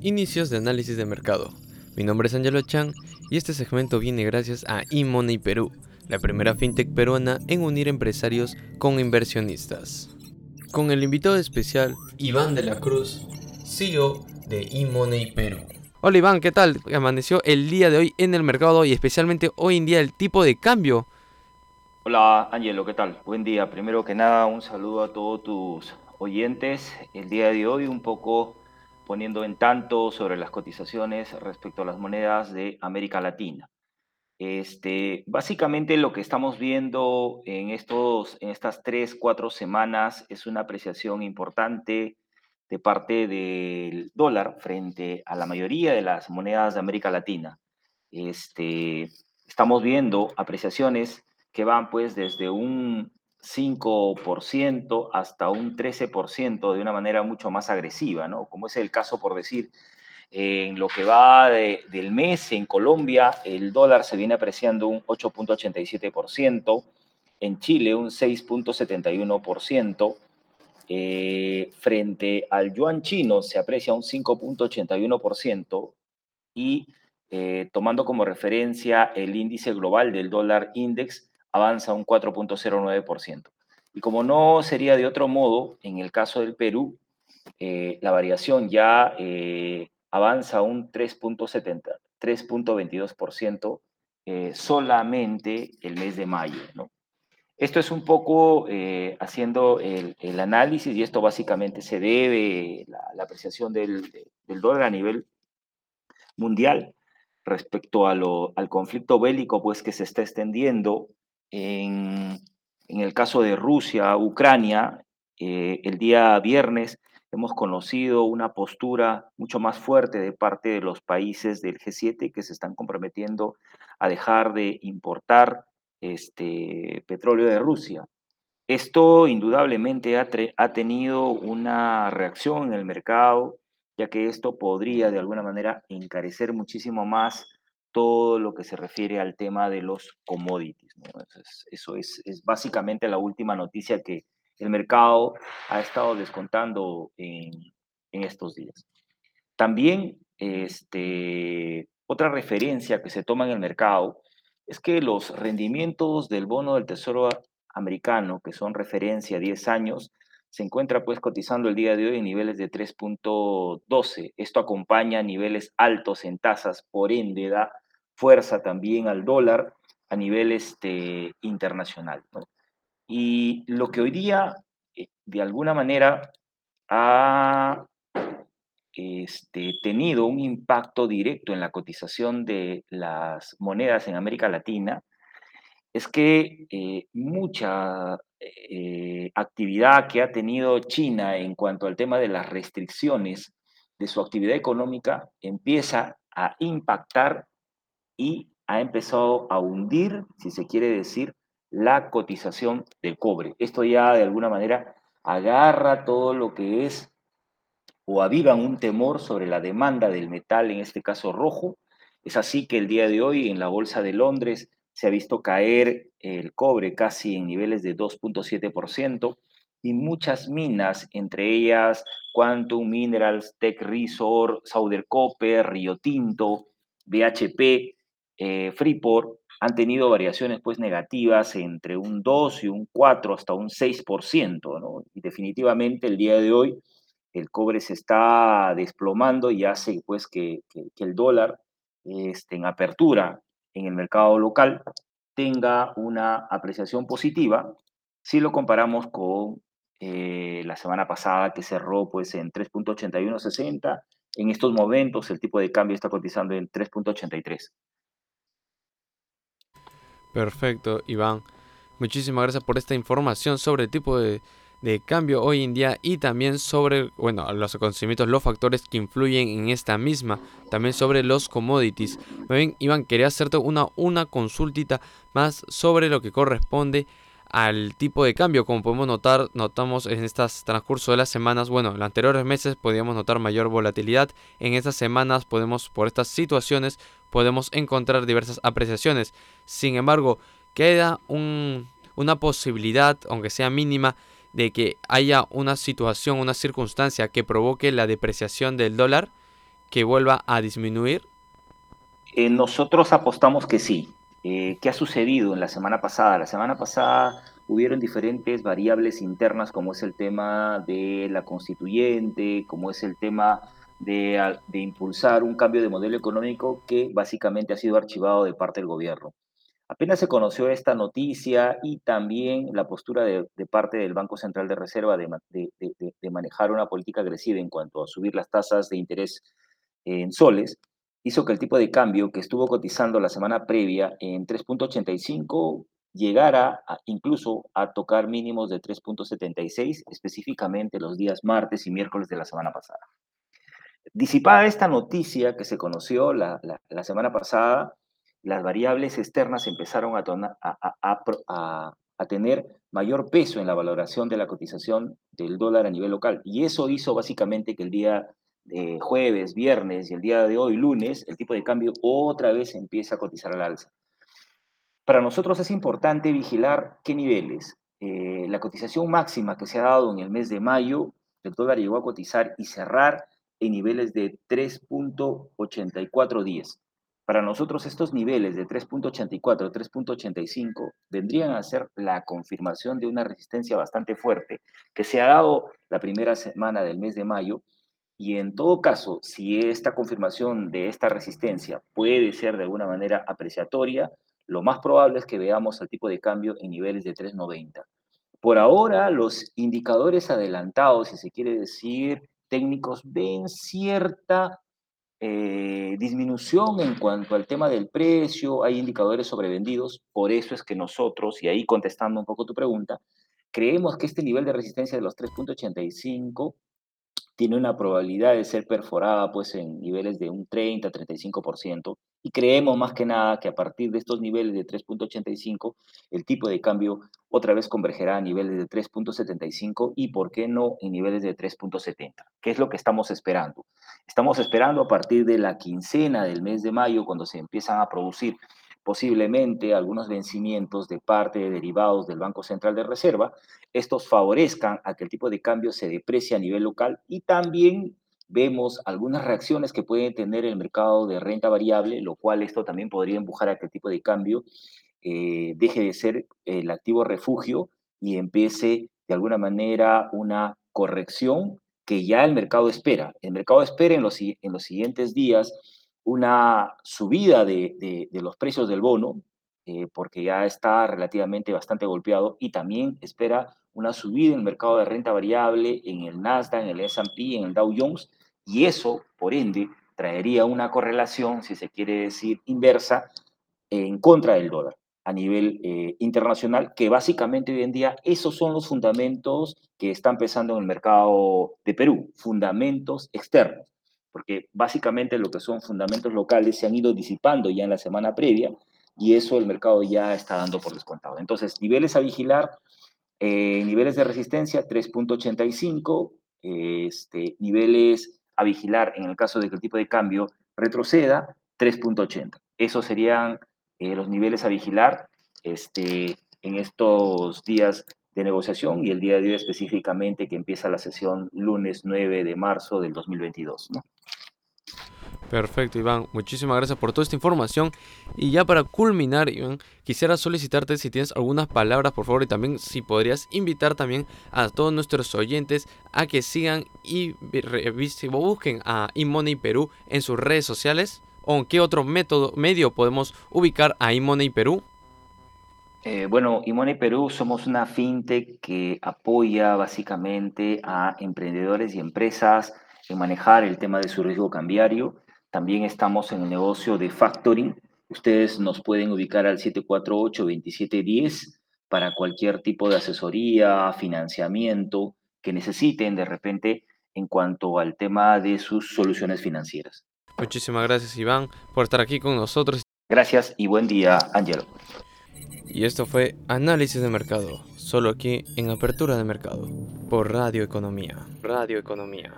Inicios de análisis de mercado. Mi nombre es Angelo Chan y este segmento viene gracias a eMoney Perú, la primera fintech peruana en unir empresarios con inversionistas. Con el invitado especial Iván de la Cruz, CEO de eMoney Perú. Hola Iván, ¿qué tal? Amaneció el día de hoy en el mercado y especialmente hoy en día el tipo de cambio. Hola Angelo, ¿qué tal? Buen día. Primero que nada, un saludo a todos tus oyentes. El día de hoy un poco poniendo en tanto sobre las cotizaciones respecto a las monedas de América Latina. Este, básicamente lo que estamos viendo en, estos, en estas tres, cuatro semanas es una apreciación importante de parte del dólar frente a la mayoría de las monedas de América Latina. Este, estamos viendo apreciaciones que van pues desde un 5% hasta un 13% de una manera mucho más agresiva, ¿no? Como es el caso, por decir, en lo que va del mes en Colombia, el dólar se viene apreciando un 8.87%, en Chile un 6.71%, eh, frente al yuan chino se aprecia un 5.81% y eh, tomando como referencia el índice global del dólar index, avanza un 4.09%. Y como no sería de otro modo, en el caso del Perú, eh, la variación ya eh, avanza un 3.70, 3.22% eh, solamente el mes de mayo. Esto es un poco haciendo el, análisis y esto básicamente se debe la, la apreciación del, dólar a nivel mundial respecto al conflicto bélico pues que se está extendiendo en, el caso de Rusia, Ucrania, eh, el día viernes hemos conocido una postura mucho más fuerte de parte de los países del G7 que se están comprometiendo a dejar de importar este, petróleo de Rusia. Esto indudablemente ha, ha, tenido una reacción en el mercado, ya que esto podría de alguna manera encarecer muchísimo más todo lo que se refiere al tema de los commodities. Eso es, básicamente la última noticia que el mercado ha estado descontando en, estos días. También este, otra referencia que se toma en el mercado es que los rendimientos del bono del Tesoro americano, que son referencia a 10 años, se encuentra pues cotizando el día de hoy en niveles de 3.12. Esto acompaña niveles altos en tasas, por ende da fuerza también al dólar a nivel este, internacional. Y lo que hoy día, eh, de alguna manera, ha este, tenido un impacto directo en la cotización de las monedas en América Latina, es que eh, mucha eh, actividad que ha tenido China en cuanto al tema de las restricciones de su actividad económica empieza a impactar y ha empezado a hundir, si se quiere decir, la cotización del cobre. Esto ya de alguna manera agarra todo lo que es o aviva un temor sobre la demanda del metal, en este caso rojo. Es así que el día de hoy en la Bolsa de Londres se ha visto caer el cobre casi en niveles de 2.7% y muchas minas, entre ellas Quantum Minerals, Tech Resort, Southern Copper, Rio Tinto, BHP, eh, Freeport, han tenido variaciones pues negativas entre un 2 y un 4 hasta un 6%, ¿no? Y definitivamente el día de hoy el cobre se está desplomando y hace pues que, el dólar este, en apertura en el mercado local tenga una apreciación positiva si lo comparamos con eh, la semana pasada que cerró pues en 3.8160. En estos momentos el tipo de cambio está cotizando en 3.83. Perfecto, Iván. Muchísimas gracias por esta información sobre el tipo de, de cambio hoy en día y también sobre, bueno, los acontecimientos, los factores que influyen en esta misma, también sobre los commodities. bien, Iván, quería hacerte una, una consultita más sobre lo que corresponde al tipo de cambio. Como podemos notar, notamos en estas transcurso de las semanas, bueno, en los anteriores meses podíamos notar mayor volatilidad. En estas semanas podemos, por estas situaciones, podemos encontrar diversas apreciaciones. Sin embargo, queda un, una posibilidad, aunque sea mínima, de que haya una situación, una circunstancia que provoque la depreciación del dólar que vuelva a disminuir? Eh, nosotros apostamos que sí. Eh, ¿Qué ha sucedido en la semana pasada? La semana pasada hubieron diferentes variables internas, como es el tema de la constituyente, como es el tema de, de, impulsar un cambio de modelo económico que básicamente ha sido archivado de parte del gobierno. Apenas se conoció esta noticia y también la postura de, parte del Banco Central de Reserva de, manejar una política agresiva en cuanto a subir las tasas de interés en soles, hizo que el tipo de cambio que estuvo cotizando la semana previa en 3.85 llegara incluso a tocar mínimos de 3.76, específicamente los días martes y miércoles de la semana pasada. Disipada esta noticia que se conoció la semana pasada, las variables externas empezaron a, tener mayor peso en la valoración de la cotización del dólar a nivel local. Y eso hizo básicamente que el día de jueves, viernes y el día de hoy, lunes, el tipo de cambio otra vez empieza a cotizar al alza. Para nosotros es importante vigilar qué niveles. Eh, la cotización máxima que se ha dado en el mes de mayo, el dólar llegó a cotizar y cerrar en niveles de 3.8410. Para nosotros estos niveles de 3.84, 3.85 vendrían a ser la confirmación de una resistencia bastante fuerte que se ha dado la primera semana del mes de mayo y en todo caso, si esta confirmación de esta resistencia puede ser de alguna manera apreciatoria, lo más probable es que veamos el tipo de cambio en niveles de 3.90. Por ahora, los indicadores adelantados, si se quiere decir técnicos, ven cierta eh, disminución en cuanto al tema del precio, hay indicadores sobrevendidos, por eso es que nosotros, y ahí contestando un poco tu pregunta, creemos que este nivel de resistencia de los 3.85 tiene una probabilidad de ser perforada pues en niveles de un 30-35% y creemos más que nada que a partir de estos niveles de 3.85 el tipo de cambio otra vez convergerá a niveles de 3.75 y por qué no en niveles de 3.70, que es lo que estamos esperando. Estamos esperando a partir de la quincena del mes de mayo cuando se empiezan a producir posiblemente algunos vencimientos de parte de derivados del Banco Central de Reserva, estos favorezcan a que el tipo de cambio se deprecie a nivel local y también vemos algunas reacciones que puede tener el mercado de renta variable, lo cual esto también podría empujar a que el tipo de cambio eh, deje de ser el activo refugio y empiece de alguna manera una corrección que ya el mercado espera. El mercado espera en los, en los siguientes días una subida de, los precios del bono, eh, porque ya está relativamente bastante golpeado, y también espera una subida en el mercado de renta variable, en el Nasdaq, en el S&P, en el Dow Jones, y eso, por ende, traería una correlación, si se quiere decir, inversa en contra del dólar a nivel eh, internacional, que básicamente hoy en día esos son los fundamentos que están pesando en el mercado de Perú, fundamentos externos porque básicamente lo que son fundamentos locales se han ido disipando ya en la semana previa y eso el mercado ya está dando por descontado. Entonces, niveles a vigilar, eh, niveles de resistencia 3.85, este, niveles a vigilar en el caso de que el tipo de cambio retroceda 3.80. Esos serían eh, los niveles a vigilar este, en estos días de negociación y el día de hoy específicamente que empieza la sesión lunes 9 de marzo del 2022. ¿no? Perfecto, Iván. Muchísimas gracias por toda esta información. Y ya para culminar, Iván, quisiera solicitarte si tienes algunas palabras, por favor, y también si podrías invitar también a todos nuestros oyentes a que sigan y busquen a eMoney Perú en sus redes sociales. ¿O en qué otro método, medio podemos ubicar a eMoney Perú? Eh, bueno, eMoney Perú somos una fintech que apoya básicamente a emprendedores y empresas en manejar el tema de su riesgo cambiario. También estamos en el negocio de factoring. Ustedes nos pueden ubicar al 748-2710 para cualquier tipo de asesoría, financiamiento que necesiten de repente en cuanto al tema de sus soluciones financieras. Muchísimas gracias Iván por estar aquí con nosotros. Gracias y buen día, Angelo. Y esto fue Análisis de Mercado, solo aquí en Apertura de Mercado, por Radio Economía. Radio Economía.